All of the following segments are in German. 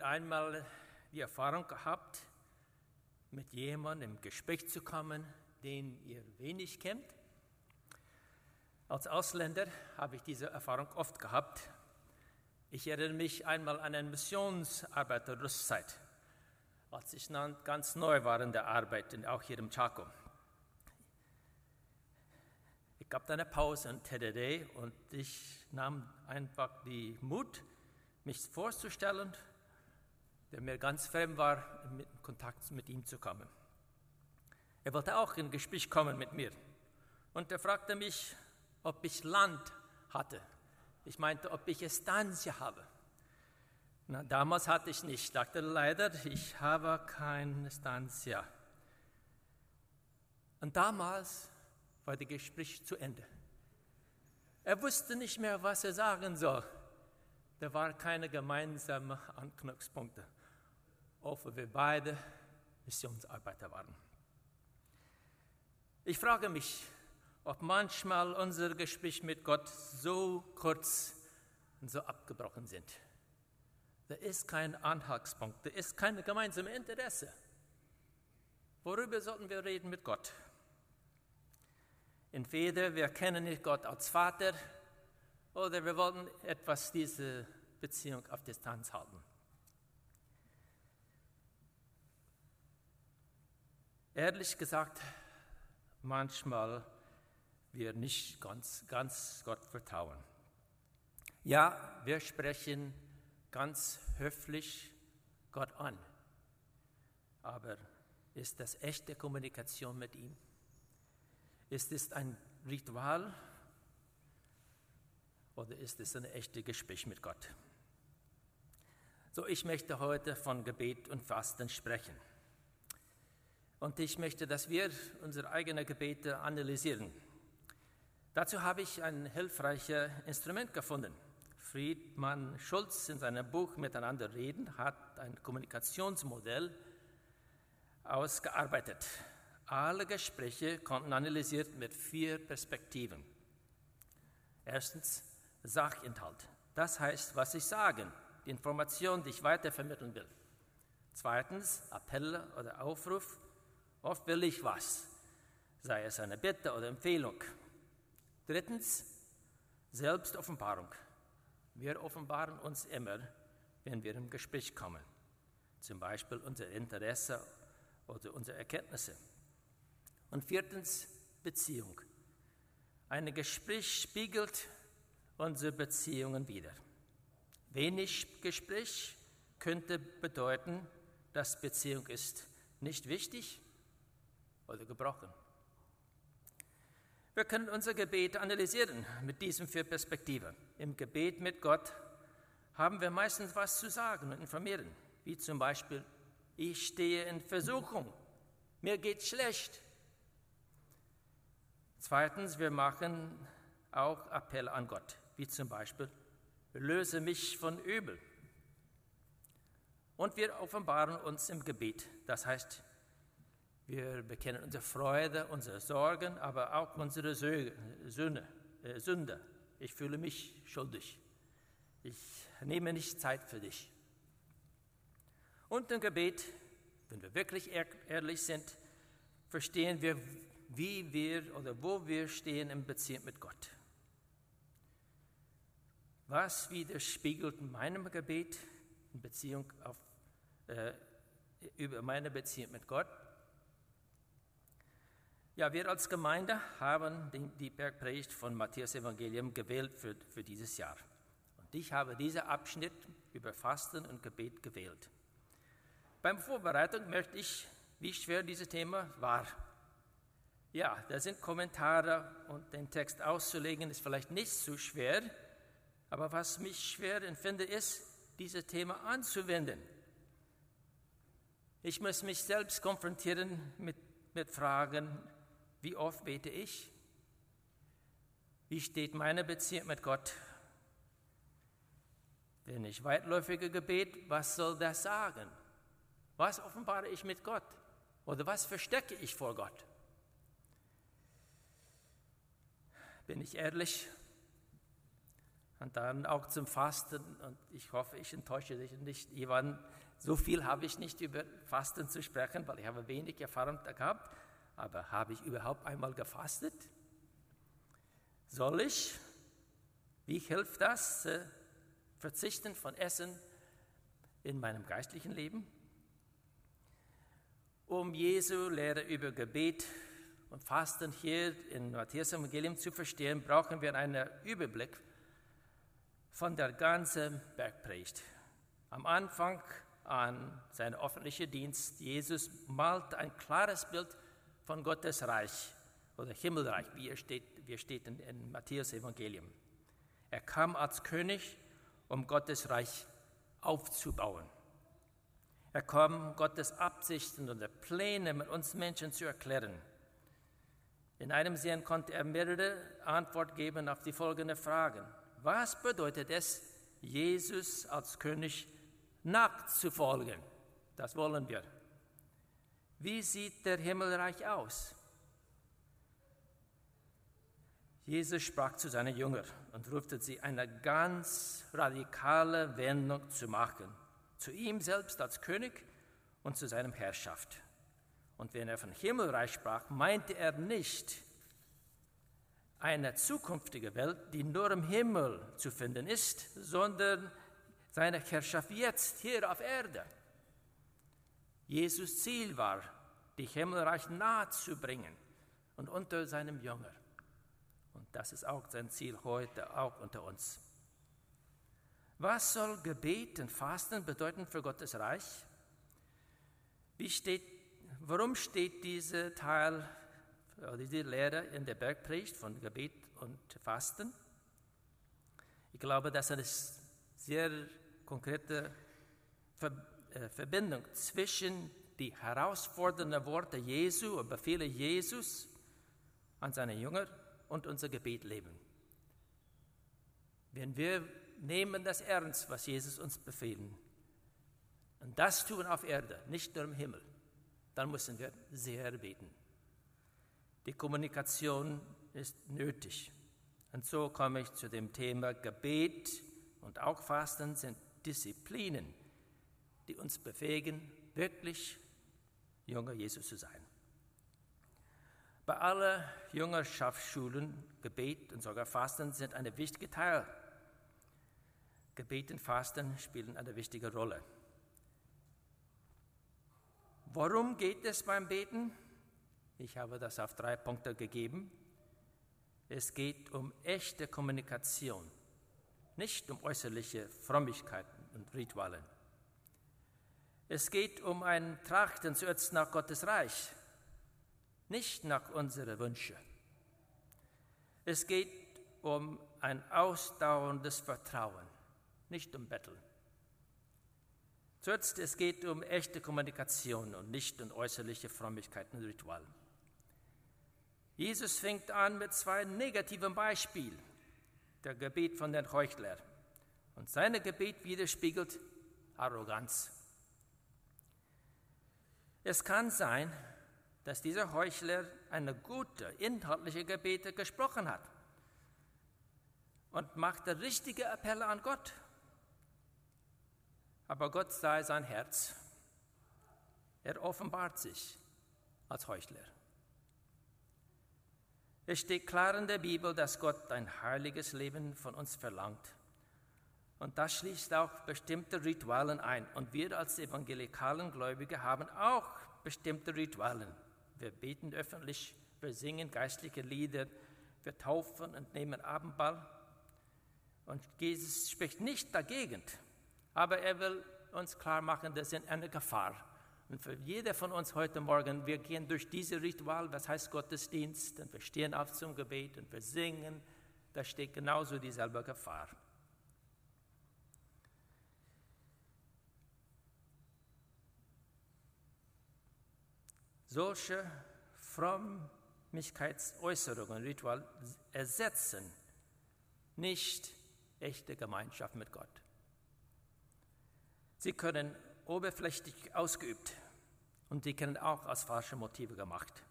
ihr einmal die Erfahrung gehabt, mit jemandem im Gespräch zu kommen, den ihr wenig kennt? Als Ausländer habe ich diese Erfahrung oft gehabt. Ich erinnere mich einmal an eine Missionsarbeit der Rüstzeit, als ich ganz neu war in der Arbeit, auch hier im Chaco. Ich gab eine Pause in TDD und ich nahm einfach die Mut, mich vorzustellen, der mir ganz fremd war, in Kontakt mit ihm zu kommen. Er wollte auch in Gespräch kommen mit mir und er fragte mich, ob ich Land hatte. Ich meinte, ob ich Estancia habe. Na, damals hatte ich nicht. Ich dachte leider, ich habe keine Estancia. Und damals war das Gespräch zu Ende. Er wusste nicht mehr, was er sagen soll. Da waren keine gemeinsamen Anknüpfpunkte, obwohl wir beide Missionsarbeiter waren. Ich frage mich, ob manchmal unsere Gespräche mit Gott so kurz und so abgebrochen sind. Da ist kein Anhaltspunkt, da ist kein gemeinsames Interesse. Worüber sollten wir reden mit Gott? Entweder wir kennen nicht Gott als Vater oder wir wollen etwas diese Beziehung auf Distanz halten. Ehrlich gesagt, manchmal wir nicht ganz, ganz Gott vertrauen. Ja, wir sprechen ganz höflich Gott an, aber ist das echte Kommunikation mit ihm? Ist es ein Ritual oder ist es ein echtes Gespräch mit Gott? So, ich möchte heute von Gebet und Fasten sprechen. Und ich möchte, dass wir unsere eigenen Gebete analysieren. Dazu habe ich ein hilfreiches Instrument gefunden. Friedmann Schulz in seinem Buch Miteinander reden hat ein Kommunikationsmodell ausgearbeitet. Alle Gespräche konnten analysiert mit vier Perspektiven. Erstens Sachinhalt. Das heißt, was ich sage, die Information, die ich weitervermitteln will. Zweitens Appell oder Aufruf. Oft will ich was, sei es eine Bitte oder Empfehlung. Drittens Selbstoffenbarung. Wir offenbaren uns immer, wenn wir im Gespräch kommen. Zum Beispiel unser Interesse oder unsere Erkenntnisse. Und viertens, Beziehung. Ein Gespräch spiegelt unsere Beziehungen wider. Wenig Gespräch könnte bedeuten, dass Beziehung ist nicht wichtig oder gebrochen. Wir können unser Gebet analysieren mit diesen vier Perspektiven. Im Gebet mit Gott haben wir meistens was zu sagen und informieren, wie zum Beispiel, ich stehe in Versuchung, mir geht schlecht, Zweitens, wir machen auch Appell an Gott, wie zum Beispiel, löse mich von Übel. Und wir offenbaren uns im Gebet, das heißt, wir bekennen unsere Freude, unsere Sorgen, aber auch unsere Sünde. Äh, Sünde. Ich fühle mich schuldig. Ich nehme nicht Zeit für dich. Und im Gebet, wenn wir wirklich ehrlich sind, verstehen wir wie wir oder wo wir stehen im Beziehung mit Gott. Was widerspiegelt meinem Gebet in Beziehung auf, äh, über meine Beziehung mit Gott? Ja, wir als Gemeinde haben die Bergpredigt von Matthäus Evangelium gewählt für, für dieses Jahr. Und ich habe diesen Abschnitt über Fasten und Gebet gewählt. Beim Vorbereitung möchte ich, wie schwer dieses Thema war, ja, da sind Kommentare und den Text auszulegen ist vielleicht nicht so schwer, aber was mich schwer empfinde, ist, dieses Thema anzuwenden. Ich muss mich selbst konfrontieren mit, mit Fragen, wie oft bete ich? Wie steht meine Beziehung mit Gott? Wenn ich weitläufige Gebet, was soll das sagen? Was offenbare ich mit Gott? Oder was verstecke ich vor Gott? Bin ich ehrlich? und dann auch zum Fasten. Und ich hoffe, ich enttäusche dich nicht. Ivan, so viel habe ich nicht über Fasten zu sprechen, weil ich habe wenig Erfahrung gehabt. Aber habe ich überhaupt einmal gefastet? Soll ich? Wie hilft das? Äh, verzichten von Essen in meinem geistlichen Leben? Um Jesu Lehre über Gebet und Fasten hier in Matthäus Evangelium zu verstehen, brauchen wir einen Überblick von der ganzen Bergpredigt. Am Anfang an seinem öffentlichen Dienst, Jesus malt ein klares Bild von Gottes Reich oder Himmelreich, wie er steht, wie er steht in, in Matthäus Evangelium. Er kam als König, um Gottes Reich aufzubauen. Er kam, Gottes Absichten und Pläne mit uns Menschen zu erklären. In einem Sinn konnte er mehrere Antworten geben auf die folgenden Fragen. Was bedeutet es, Jesus als König nachzufolgen? Das wollen wir. Wie sieht der Himmelreich aus? Jesus sprach zu seinen Jüngern und rufte sie, eine ganz radikale Wendung zu machen, zu ihm selbst als König und zu seiner Herrschaft. Und wenn er von Himmelreich sprach, meinte er nicht eine zukünftige Welt, die nur im Himmel zu finden ist, sondern seine Herrschaft jetzt hier auf Erde. Jesus Ziel war, die Himmelreich nahe zu bringen und unter seinem Jünger. Und das ist auch sein Ziel heute, auch unter uns. Was soll Gebet und Fasten bedeuten für Gottes Reich? Wie steht Warum steht dieser Teil, diese Lehre in der Bergpredigt von Gebet und Fasten? Ich glaube, dass eine sehr konkrete äh, Verbindung zwischen die herausfordernden Worte Jesu und Befehle Jesus an seine Jünger und unser Gebet leben. Wenn wir nehmen das ernst, was Jesus uns befehlen, und das tun auf Erde, nicht nur im Himmel, dann müssen wir sehr beten. Die Kommunikation ist nötig. Und so komme ich zu dem Thema Gebet und auch Fasten sind Disziplinen, die uns befähigen, wirklich Jünger Jesus zu sein. Bei allen Jüngerschaftsschulen, Gebet und sogar Fasten sind ein wichtiger Teil. Gebet und Fasten spielen eine wichtige Rolle. Worum geht es beim Beten? Ich habe das auf drei Punkte gegeben. Es geht um echte Kommunikation, nicht um äußerliche Frömmigkeiten und Rituale. Es geht um ein Trachten zuerst nach Gottes Reich, nicht nach unseren Wünschen. Es geht um ein ausdauerndes Vertrauen, nicht um Betteln. Zuerst, es geht um echte Kommunikation und nicht um äußerliche Frömmigkeiten und Rituale. Jesus fängt an mit zwei negativen Beispielen. Der Gebet von den Heuchlern. Und sein Gebet widerspiegelt Arroganz. Es kann sein, dass dieser Heuchler eine gute, inhaltliche Gebete gesprochen hat und machte richtige Appelle an Gott aber Gott sei sein Herz. Er offenbart sich als Heuchler. Es steht klar in der Bibel, dass Gott ein heiliges Leben von uns verlangt. Und das schließt auch bestimmte Ritualen ein. Und wir als evangelikalen Gläubige haben auch bestimmte Ritualen. Wir beten öffentlich, wir singen geistliche Lieder, wir taufen und nehmen Abendball. Und Jesus spricht nicht dagegen. Aber er will uns klar machen, das ist eine Gefahr. Und für jeder von uns heute Morgen, wir gehen durch diese Ritual, was heißt Gottesdienst, und wir stehen auf zum Gebet und wir singen, da steht genauso dieselbe Gefahr. Solche Frömmigkeitsäußerungen, Ritual ersetzen nicht echte Gemeinschaft mit Gott. Sie können oberflächlich ausgeübt und sie können auch aus falschen Motiven gemacht.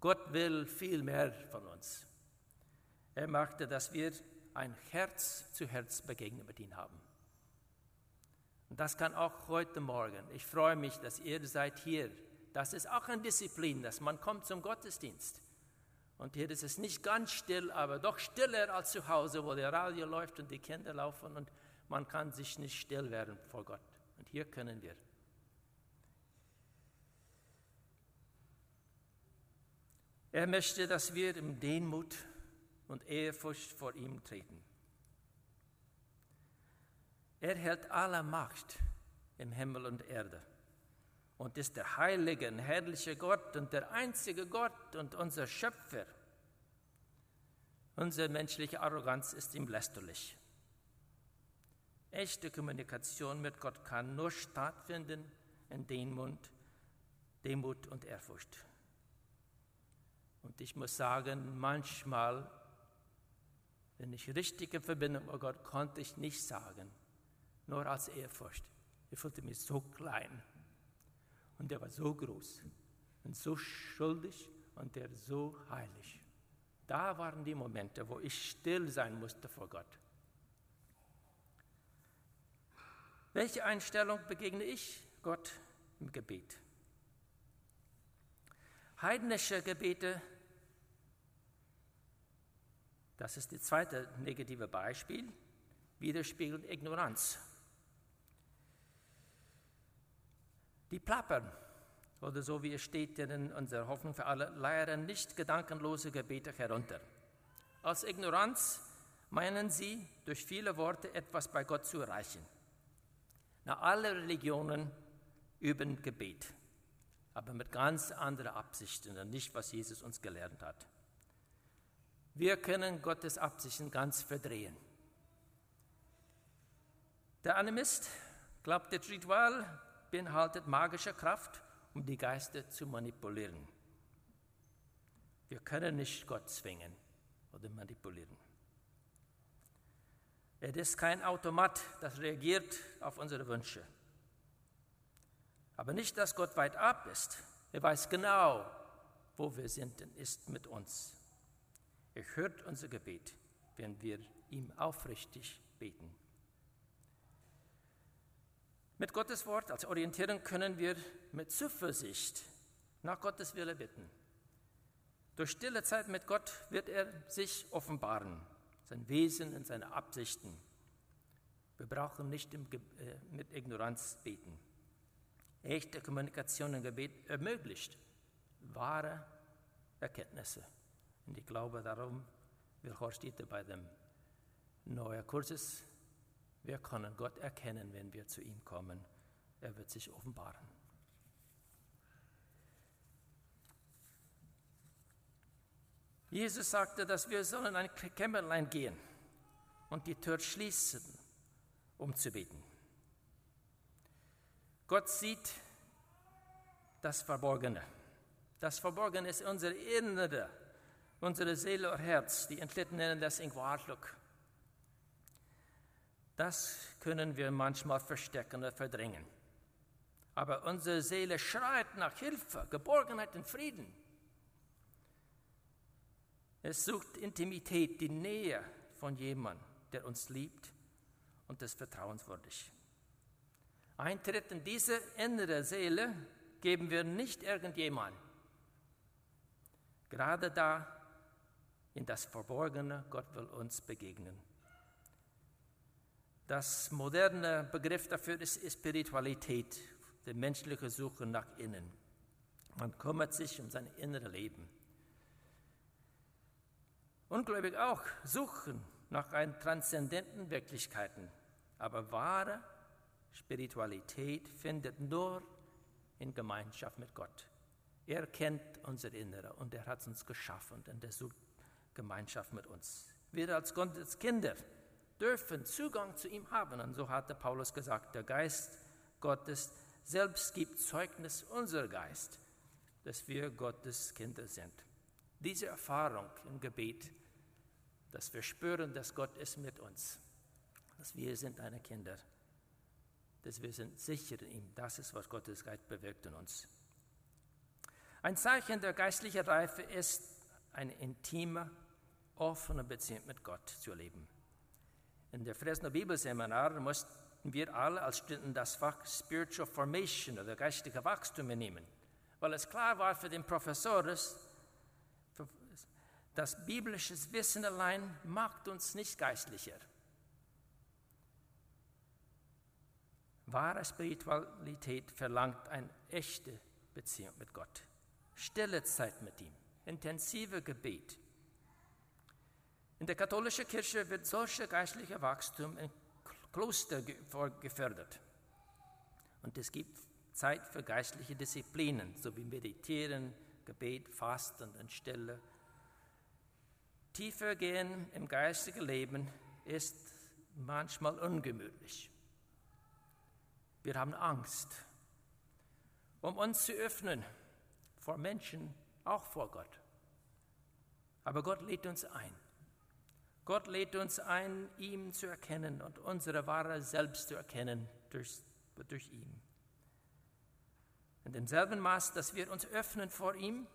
Gott will viel mehr von uns. Er möchte, dass wir ein Herz-zu-Herz-Begegnung mit ihm haben. Und das kann auch heute Morgen. Ich freue mich, dass ihr seid hier. Das ist auch eine Disziplin, dass man kommt zum Gottesdienst. Und hier ist es nicht ganz still, aber doch stiller als zu Hause, wo der Radio läuft und die Kinder laufen und man kann sich nicht still werden vor Gott. Und hier können wir. Er möchte, dass wir im Demut und Ehrfurcht vor ihm treten. Er hält alle Macht im Himmel und Erde und ist der heilige und herrliche Gott und der einzige Gott und unser Schöpfer. Unsere menschliche Arroganz ist ihm lästerlich. Echte Kommunikation mit Gott kann nur stattfinden in Demut, Demut und Ehrfurcht. Und ich muss sagen, manchmal, wenn ich richtige Verbindung mit Gott konnte ich nicht sagen, nur als Ehrfurcht. Ich fühlte mich so klein und er war so groß und so schuldig und er so heilig. Da waren die Momente, wo ich still sein musste vor Gott. Welche Einstellung begegne ich Gott im Gebet? Heidnische Gebete, das ist das zweite negative Beispiel, widerspiegeln Ignoranz. Die plappern, oder so wie es steht in unserer Hoffnung für alle, leiern nicht gedankenlose Gebete herunter. Als Ignoranz meinen sie, durch viele Worte etwas bei Gott zu erreichen. Na, alle Religionen üben Gebet, aber mit ganz anderen Absichten und nicht, was Jesus uns gelernt hat. Wir können Gottes Absichten ganz verdrehen. Der Animist glaubt, das Ritual beinhaltet magische Kraft, um die Geister zu manipulieren. Wir können nicht Gott zwingen oder manipulieren. Er ist kein Automat, das reagiert auf unsere Wünsche. Aber nicht, dass Gott weit ab ist. Er weiß genau, wo wir sind und ist mit uns. Er hört unser Gebet, wenn wir ihm aufrichtig beten. Mit Gottes Wort als Orientierung können wir mit Zuversicht nach Gottes Wille bitten. Durch stille Zeit mit Gott wird er sich offenbaren, sein Wesen und seine Absichten. Wir brauchen nicht äh, mit Ignoranz beten. Echte Kommunikation im Gebet ermöglicht wahre Erkenntnisse. Und ich glaube darum, wie Horst steht bei dem neuen Kurses, wir können Gott erkennen, wenn wir zu ihm kommen. Er wird sich offenbaren. Jesus sagte, dass wir sollen ein Kämmerlein gehen und die Tür schließen, um zu beten. Gott sieht das Verborgene. Das Verborgene ist unser Innere, unsere Seele und Herz. Die Enthlitten nennen das Ingwartluk. Das können wir manchmal verstecken oder verdrängen. Aber unsere Seele schreit nach Hilfe, Geborgenheit und Frieden. Es sucht Intimität, die Nähe von jemandem, der uns liebt und ist vertrauenswürdig. Eintritt in diese innere Seele geben wir nicht irgendjemand. Gerade da in das Verborgene, Gott will uns begegnen. Das moderne Begriff dafür ist Spiritualität, die menschliche Suche nach innen. Man kümmert sich um sein inneres Leben. Ungläubig auch suchen nach einen transzendenten Wirklichkeiten, aber wahre Spiritualität findet nur in Gemeinschaft mit Gott. Er kennt unser Innere und er hat uns geschaffen und er sucht Gemeinschaft mit uns. Wir als Gottes Kinder dürfen Zugang zu ihm haben. Und so hatte Paulus gesagt, der Geist Gottes selbst gibt Zeugnis unser Geist, dass wir Gottes Kinder sind. Diese Erfahrung im Gebet, dass wir spüren, dass Gott ist mit uns, dass wir sind seine Kinder, dass wir sind sicher in ihm, das ist, was Gottes Geist bewirkt in uns. Ein Zeichen der geistlichen Reife ist, eine intime, offene Beziehung mit Gott zu erleben. In der Fresno Bibelseminar mussten wir alle als Studenten das Fach Spiritual Formation oder geistige Wachstum nehmen, weil es klar war für den Professor, dass biblisches Wissen allein macht uns nicht geistlicher. Wahre Spiritualität verlangt eine echte Beziehung mit Gott, stille Zeit mit ihm, intensive Gebet. In der katholischen Kirche wird solches geistliche Wachstum in Kloster gefördert. Und es gibt Zeit für geistliche Disziplinen, so wie Meditieren, Gebet, Fasten und Stille. Tiefer gehen im geistigen Leben ist manchmal ungemütlich. Wir haben Angst, um uns zu öffnen vor Menschen, auch vor Gott. Aber Gott lädt uns ein. Gott lädt uns ein, ihm zu erkennen und unsere wahre Selbst zu erkennen durch, durch ihn. In demselben Maß, dass wir uns öffnen vor ihm,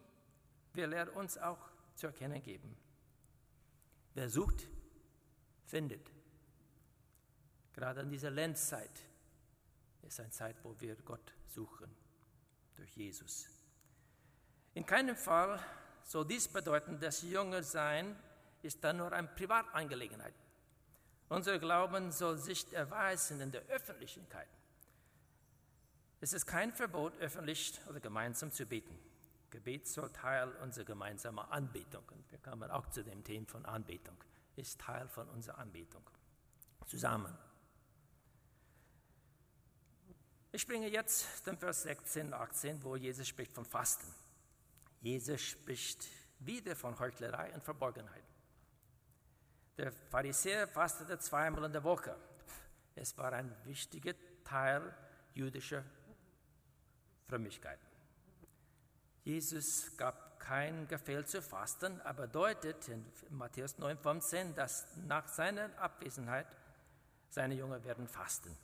will er uns auch zu erkennen geben. Wer sucht, findet. Gerade in dieser Lenzzeit ist eine Zeit, wo wir Gott suchen durch Jesus. In keinem Fall soll dies bedeuten, dass Jünger sein ist dann nur eine Privatangelegenheit. Unser Glauben soll sich erweisen in der Öffentlichkeit. Es ist kein Verbot, öffentlich oder gemeinsam zu beten. Gebet soll Teil unserer gemeinsamen Anbetung, und wir kommen auch zu dem Thema von Anbetung, ist Teil von unserer Anbetung. Zusammen. Ich bringe jetzt den Vers 16 und 18, wo Jesus spricht von Fasten. Jesus spricht wieder von Heuchlerei und Verborgenheit. Der Pharisäer fastete zweimal in der Woche. Es war ein wichtiger Teil jüdischer Frömmigkeit. Jesus gab kein Gefehl zu fasten, aber deutet in Matthäus 9,15, dass nach seiner Abwesenheit seine Jünger werden fasten.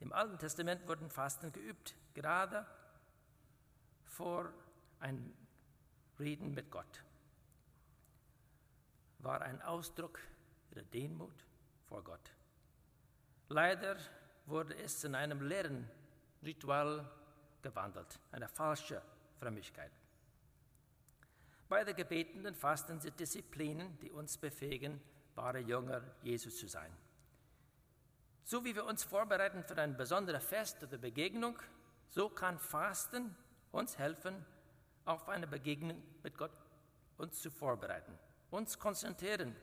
Im Alten Testament wurden Fasten geübt, gerade vor ein Reden mit Gott. War ein Ausdruck der Demut vor Gott. Leider wurde es in einem leeren Ritual gewandelt, eine falsche Frömmigkeit. Beide gebetenen Fasten sind Disziplinen, die uns befähigen, wahre Jünger Jesus zu sein. So wie wir uns vorbereiten für ein besonderes Fest oder Begegnung, so kann Fasten uns helfen, auf eine Begegnung mit Gott uns zu vorbereiten, uns konzentrieren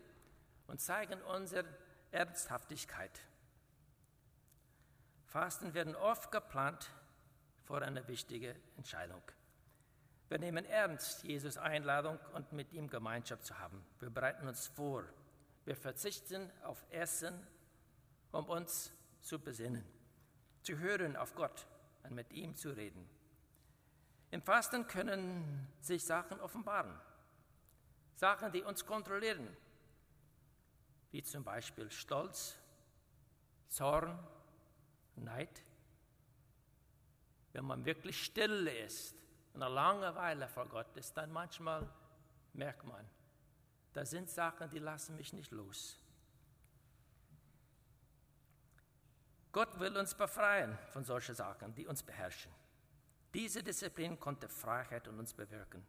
und zeigen unsere Ernsthaftigkeit. Fasten werden oft geplant vor einer wichtigen Entscheidung. Wir nehmen ernst Jesus Einladung und mit ihm Gemeinschaft zu haben. Wir bereiten uns vor. Wir verzichten auf Essen um uns zu besinnen, zu hören auf Gott und mit ihm zu reden. Im Fasten können sich Sachen offenbaren, Sachen, die uns kontrollieren, wie zum Beispiel Stolz, Zorn, Neid. Wenn man wirklich still ist und eine Langeweile vor Gott ist, dann manchmal merkt man, da sind Sachen, die lassen mich nicht los. Gott will uns befreien von solchen Sachen, die uns beherrschen. Diese Disziplin konnte Freiheit in uns bewirken.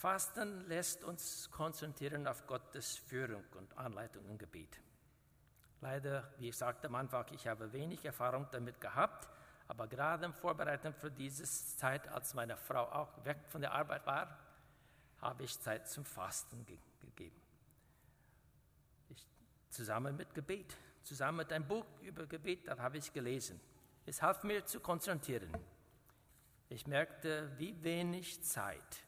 Fasten lässt uns konzentrieren auf Gottes Führung und Anleitung im Gebet. Leider, wie ich sagte am Anfang, ich habe wenig Erfahrung damit gehabt, aber gerade im Vorbereitung für diese Zeit, als meine Frau auch weg von der Arbeit war, habe ich Zeit zum Fasten ge gegeben. Ich, zusammen mit Gebet zusammen mit einem Buch über Gebet, das habe ich gelesen. Es half mir zu konzentrieren. Ich merkte, wie wenig Zeit,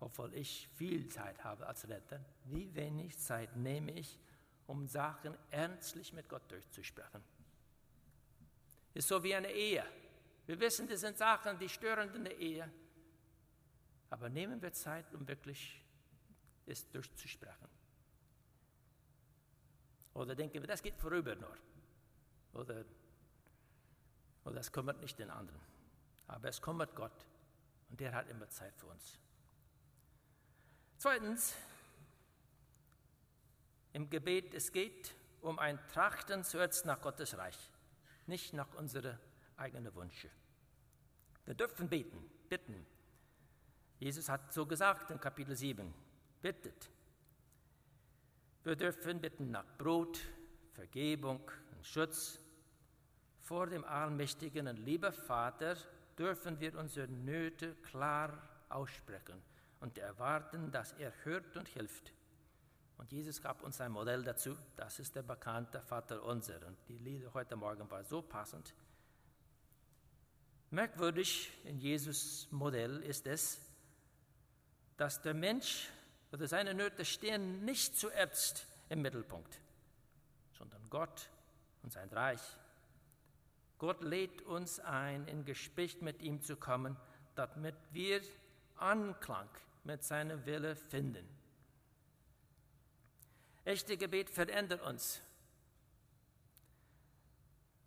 obwohl ich viel Zeit habe als Retter, wie wenig Zeit nehme ich, um Sachen ernstlich mit Gott durchzusprechen. Ist so wie eine Ehe. Wir wissen, das sind Sachen, die stören in der Ehe. Aber nehmen wir Zeit, um wirklich es durchzusprechen. Oder denken wir, das geht vorüber nur. Oder, oder das kümmert nicht den anderen. Aber es kümmert Gott und der hat immer Zeit für uns. Zweitens, im Gebet, es geht um ein Trachten zuerst nach Gottes Reich, nicht nach unseren eigenen Wünschen. Wir dürfen beten, bitten. Jesus hat so gesagt in Kapitel 7, bittet. Wir dürfen bitten nach Brot, Vergebung und Schutz. Vor dem allmächtigen und lieben Vater dürfen wir unsere Nöte klar aussprechen und erwarten, dass er hört und hilft. Und Jesus gab uns ein Modell dazu. Das ist der bekannte Vater unser. Und die Lieder heute Morgen war so passend. Merkwürdig in Jesus Modell ist es, dass der Mensch oder seine Nöte stehen nicht zuerst im Mittelpunkt, sondern Gott und sein Reich. Gott lädt uns ein, in Gespräch mit ihm zu kommen, damit wir Anklang mit seinem Wille finden. Echte Gebet verändert uns.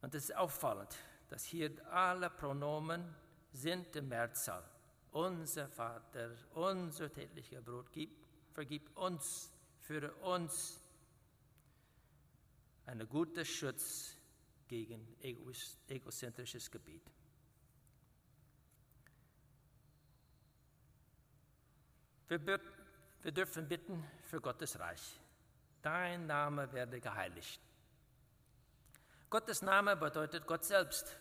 Und es ist auffallend, dass hier alle Pronomen sind im Mehrzahl. Unser Vater, unser täglicher Brot, gib, vergib uns, für uns einen guten Schutz gegen egozentrisches Gebet. Wir, wir dürfen bitten für Gottes Reich. Dein Name werde geheiligt. Gottes Name bedeutet Gott selbst.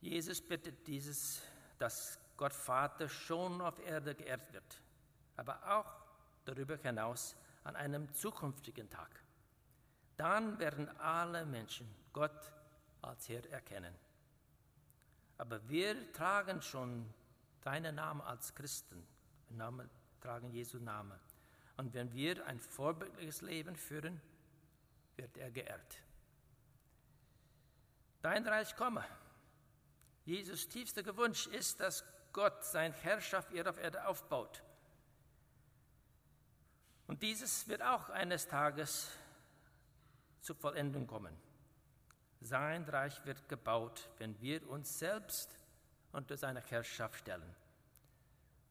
Jesus bittet dieses, dass Gott Vater schon auf Erde geehrt wird, aber auch darüber hinaus an einem zukünftigen Tag. Dann werden alle Menschen Gott als Herr erkennen. Aber wir tragen schon deinen Namen als Christen. Namen, tragen Jesu Namen. Und wenn wir ein vorbildliches Leben führen, wird er geehrt. Dein Reich komme. Jesus tiefster Wunsch ist, dass Gott seine Herrschaft hier auf Erde aufbaut. Und dieses wird auch eines Tages zur Vollendung kommen. Sein Reich wird gebaut, wenn wir uns selbst unter seine Herrschaft stellen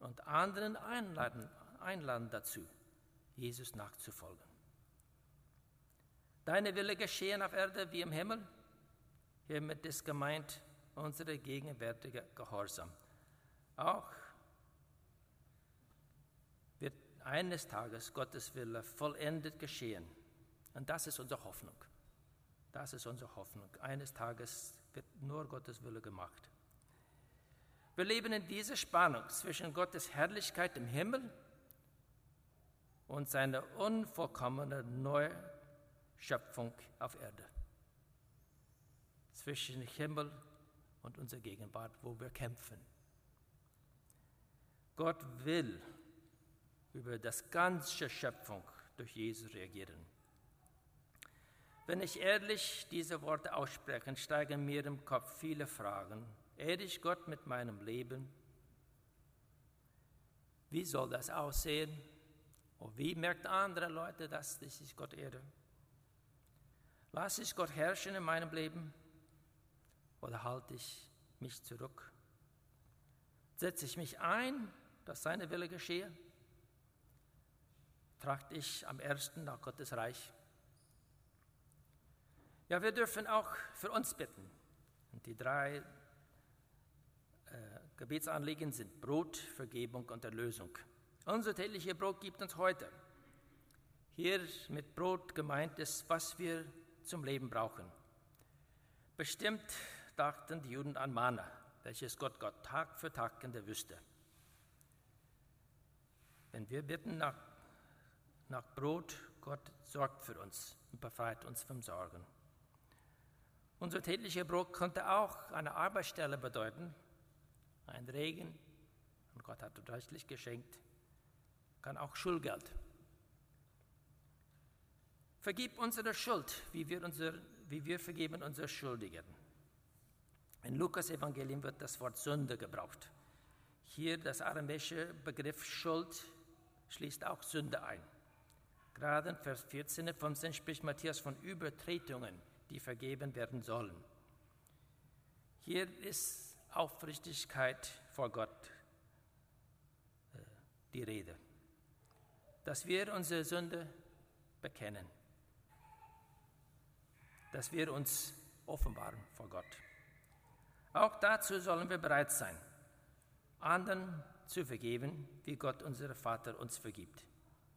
und anderen einladen, einladen dazu, Jesus nachzufolgen. Deine Wille geschehen auf Erde wie im Himmel. Hiermit ist gemeint unsere gegenwärtige Gehorsam. Auch wird eines Tages Gottes Wille vollendet geschehen. Und das ist unsere Hoffnung. Das ist unsere Hoffnung. Eines Tages wird nur Gottes Wille gemacht. Wir leben in dieser Spannung zwischen Gottes Herrlichkeit im Himmel und seiner unvollkommenen Neuschöpfung auf Erde. Zwischen Himmel und unserer Gegenwart, wo wir kämpfen. Gott will über das ganze Schöpfung durch Jesus reagieren. Wenn ich ehrlich diese Worte ausspreche, steigen mir im Kopf viele Fragen. Ehre ich Gott mit meinem Leben? Wie soll das aussehen? Und wie merkt andere Leute, dass ich Gott ehre? Lasse ich Gott herrschen in meinem Leben oder halte ich mich zurück? Setze ich mich ein, dass seine Wille geschehe? Trachte ich am ersten nach Gottes Reich? Ja, wir dürfen auch für uns bitten. Und die drei Gebetsanliegen sind Brot, Vergebung und Erlösung. Unser tägliches Brot gibt uns heute. Hier mit Brot gemeint ist, was wir zum Leben brauchen. Bestimmt dachten die Juden an Mana, welches Gott Gott Tag für Tag in der Wüste. Wenn wir bitten nach, nach Brot, Gott sorgt für uns und befreit uns vom Sorgen. Unser täglicher Brot könnte auch eine Arbeitsstelle bedeuten, ein Regen, und Gott hat reichlich geschenkt, kann auch Schulgeld. Vergib unsere Schuld, wie wir, unser, wie wir vergeben unsere Schuldigen. In Lukas Evangelium wird das Wort Sünde gebraucht. Hier das aramäische Begriff Schuld schließt auch Sünde ein. Gerade in Vers 14 und 15 spricht Matthias von Übertretungen die vergeben werden sollen. Hier ist Aufrichtigkeit vor Gott äh, die Rede, dass wir unsere Sünde bekennen, dass wir uns offenbaren vor Gott. Auch dazu sollen wir bereit sein, anderen zu vergeben, wie Gott unser Vater uns vergibt.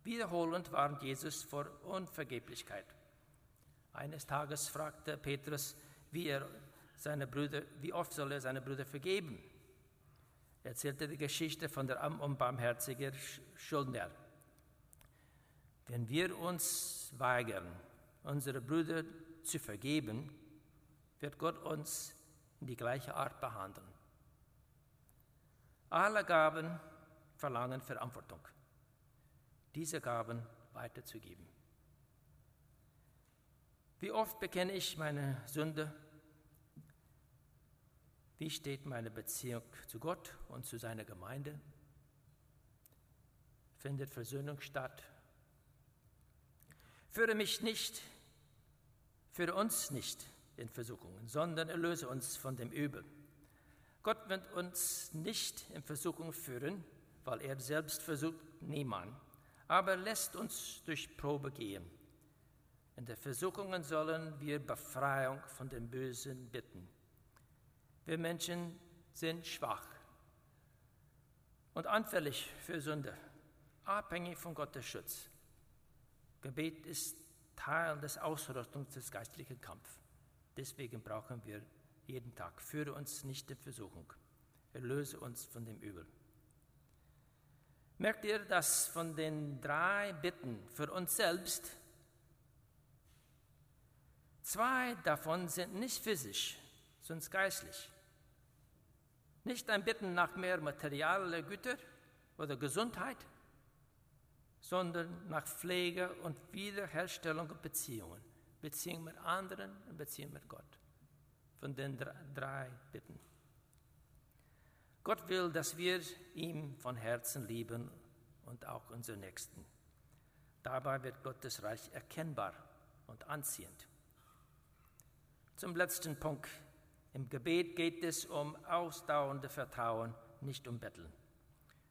Wiederholend warnt Jesus vor Unvergeblichkeit. Eines Tages fragte Petrus, wie, er seine Brüder, wie oft soll er seine Brüder vergeben? Er erzählte die Geschichte von der unbarmherzigen Schuldner. Wenn wir uns weigern, unsere Brüder zu vergeben, wird Gott uns in die gleiche Art behandeln. Alle Gaben verlangen Verantwortung, diese Gaben weiterzugeben. Wie oft bekenne ich meine Sünde? Wie steht meine Beziehung zu Gott und zu seiner Gemeinde? Findet Versöhnung statt? Führe mich nicht, führe uns nicht in Versuchungen, sondern erlöse uns von dem Übel. Gott wird uns nicht in Versuchung führen, weil er selbst versucht niemand, aber lässt uns durch Probe gehen. In der Versuchungen sollen wir Befreiung von dem Bösen bitten. Wir Menschen sind schwach und anfällig für Sünde, abhängig von Gottes Schutz. Gebet ist Teil des Ausrüstungs des geistlichen Kampfes. Deswegen brauchen wir jeden Tag. Führe uns nicht in Versuchung. Erlöse uns von dem Übel. Merkt ihr, dass von den drei Bitten für uns selbst zwei davon sind nicht physisch, sondern geistlich. Nicht ein Bitten nach mehr materieller Güter oder Gesundheit, sondern nach Pflege und Wiederherstellung der Beziehungen. Beziehung mit anderen und Beziehung mit Gott. Von den drei Bitten. Gott will, dass wir ihm von Herzen lieben und auch unsere Nächsten. Dabei wird Gottes Reich erkennbar und anziehend. Zum letzten Punkt. Im Gebet geht es um ausdauernde Vertrauen, nicht um Betteln.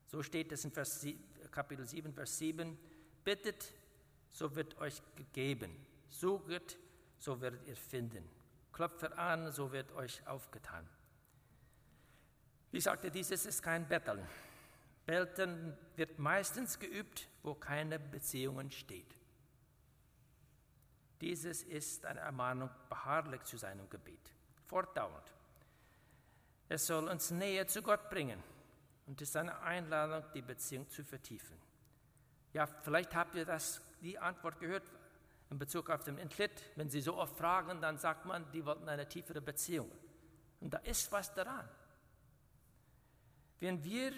So steht es in Vers, Kapitel 7, Vers 7. Bittet, so wird euch gegeben. Sucht, so werdet ihr finden. Klopft an, so wird euch aufgetan. Wie sagte, dieses ist kein Betteln. Betteln wird meistens geübt, wo keine Beziehungen steht. Dieses ist eine Ermahnung, beharrlich zu sein im Gebet, fortdauernd. Es soll uns näher zu Gott bringen und ist eine Einladung, die Beziehung zu vertiefen. Ja, vielleicht habt ihr das, die Antwort gehört, in Bezug auf den Entlitt, wenn Sie so oft fragen, dann sagt man, die wollten eine tiefere Beziehung. Und da ist was daran. Wenn wir,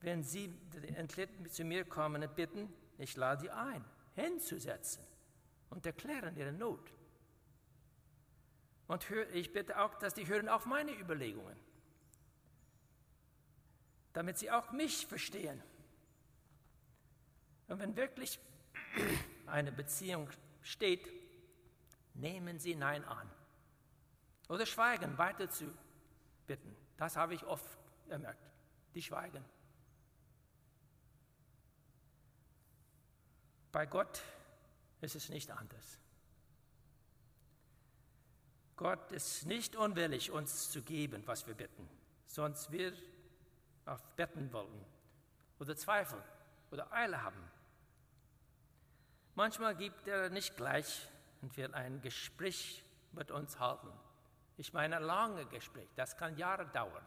wenn Sie den Entlitt zu mir kommen und bitten, ich lade Sie ein, hinzusetzen und erklären Ihre Not. Und ich bitte auch, dass die hören auf meine Überlegungen, damit sie auch mich verstehen. Und wenn wirklich eine Beziehung steht, nehmen Sie Nein an. Oder schweigen, weiter zu bitten. Das habe ich oft gemerkt. Die schweigen. Bei Gott ist es nicht anders. Gott ist nicht unwillig, uns zu geben, was wir bitten, sonst wir auf betten wollen oder zweifeln oder Eile haben. Manchmal gibt er nicht gleich und will ein Gespräch mit uns halten. Ich meine, ein langes Gespräch, das kann Jahre dauern.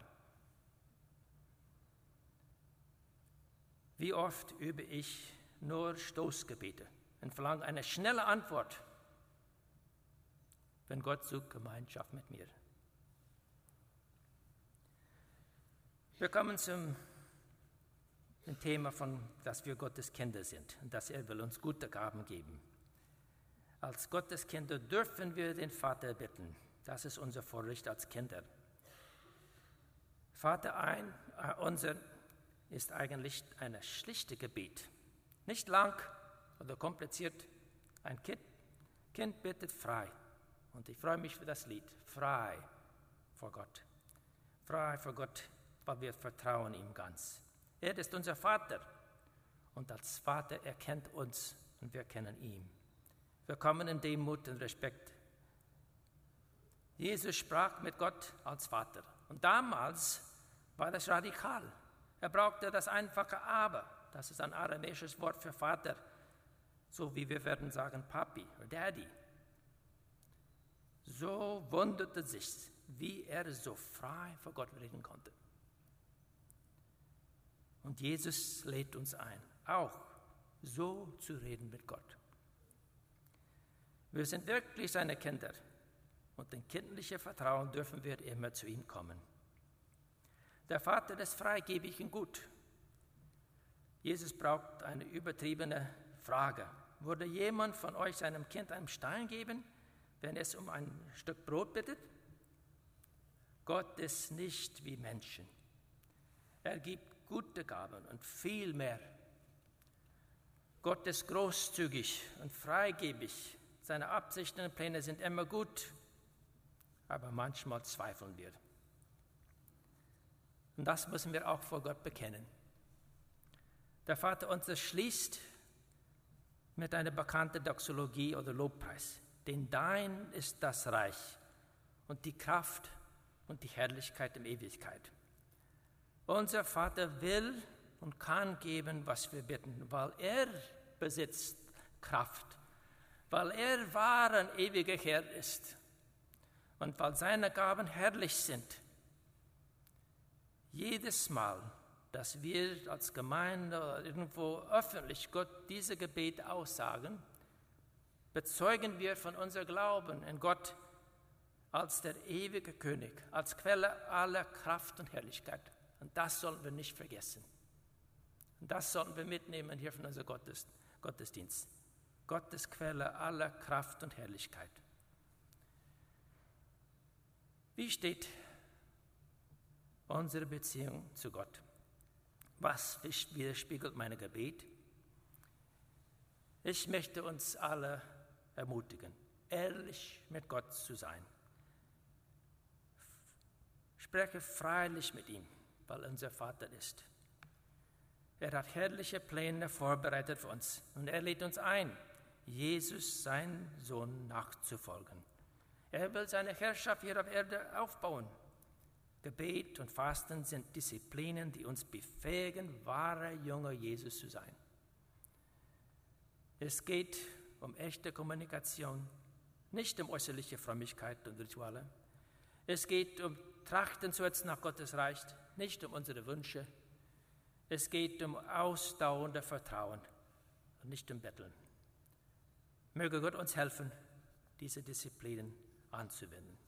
Wie oft übe ich nur Stoßgebete und verlange eine schnelle Antwort, wenn Gott sucht Gemeinschaft mit mir. Wir kommen zum ein Thema von, dass wir Gottes Kinder sind und dass er will uns gute Gaben geben. Als Gottes Kinder dürfen wir den Vater bitten. Das ist unser Vorrecht als Kinder. Vater ein, äh, unser ist eigentlich ein schlichtes Gebet. Nicht lang oder kompliziert. Ein Kind, kind bittet frei. Und ich freue mich für das Lied. Frei vor Gott. Frei vor Gott, weil wir vertrauen ihm ganz. Er ist unser Vater. Und als Vater erkennt uns und wir kennen ihn. Wir kommen in Demut und Respekt Jesus sprach mit Gott als Vater. Und damals war das radikal. Er brauchte das einfache Aber. Das ist ein aramäisches Wort für Vater. So wie wir werden sagen Papi oder Daddy. So wunderte sich, wie er so frei vor Gott reden konnte. Und Jesus lädt uns ein, auch so zu reden mit Gott. Wir sind wirklich seine Kinder und in kindlichem Vertrauen dürfen wir immer zu ihm kommen. Der Vater des Freigebigen Gut. Jesus braucht eine übertriebene Frage. Würde jemand von euch seinem Kind einen Stein geben, wenn es um ein Stück Brot bittet? Gott ist nicht wie Menschen. Er gibt gute Gaben und viel mehr. Gott ist großzügig und freigebig. Seine Absichten und Pläne sind immer gut, aber manchmal zweifeln wir. Und das müssen wir auch vor Gott bekennen. Der Vater unser schließt mit einer bekannten Doxologie oder Lobpreis. Denn dein ist das Reich und die Kraft und die Herrlichkeit in Ewigkeit. Unser Vater will und kann geben, was wir bitten, weil er besitzt Kraft, weil er wahren ewiger Herr ist und weil seine Gaben herrlich sind. Jedes Mal, dass wir als Gemeinde oder irgendwo öffentlich Gott diese Gebete aussagen, bezeugen wir von unserem Glauben in Gott als der ewige König, als Quelle aller Kraft und Herrlichkeit. Und das sollen wir nicht vergessen. Und das sollten wir mitnehmen hier von unserem Gottesdienst. Gottes Quelle aller Kraft und Herrlichkeit. Wie steht unsere Beziehung zu Gott? Was widerspiegelt meine Gebet? Ich möchte uns alle ermutigen, ehrlich mit Gott zu sein. Spreche freilich mit ihm, weil unser Vater ist. Er hat herrliche Pläne vorbereitet für uns und er lädt uns ein, Jesus, sein Sohn, nachzufolgen. Er will seine Herrschaft hier auf Erde aufbauen. Gebet und Fasten sind Disziplinen, die uns befähigen, wahre junge Jesus zu sein. Es geht um echte Kommunikation, nicht um äußerliche Frömmigkeit und Rituale. Es geht um Trachten zuerst nach Gottes Reich, nicht um unsere Wünsche. Es geht um ausdauernde Vertrauen und nicht um Betteln. Möge Gott uns helfen, diese Disziplinen anzuwenden.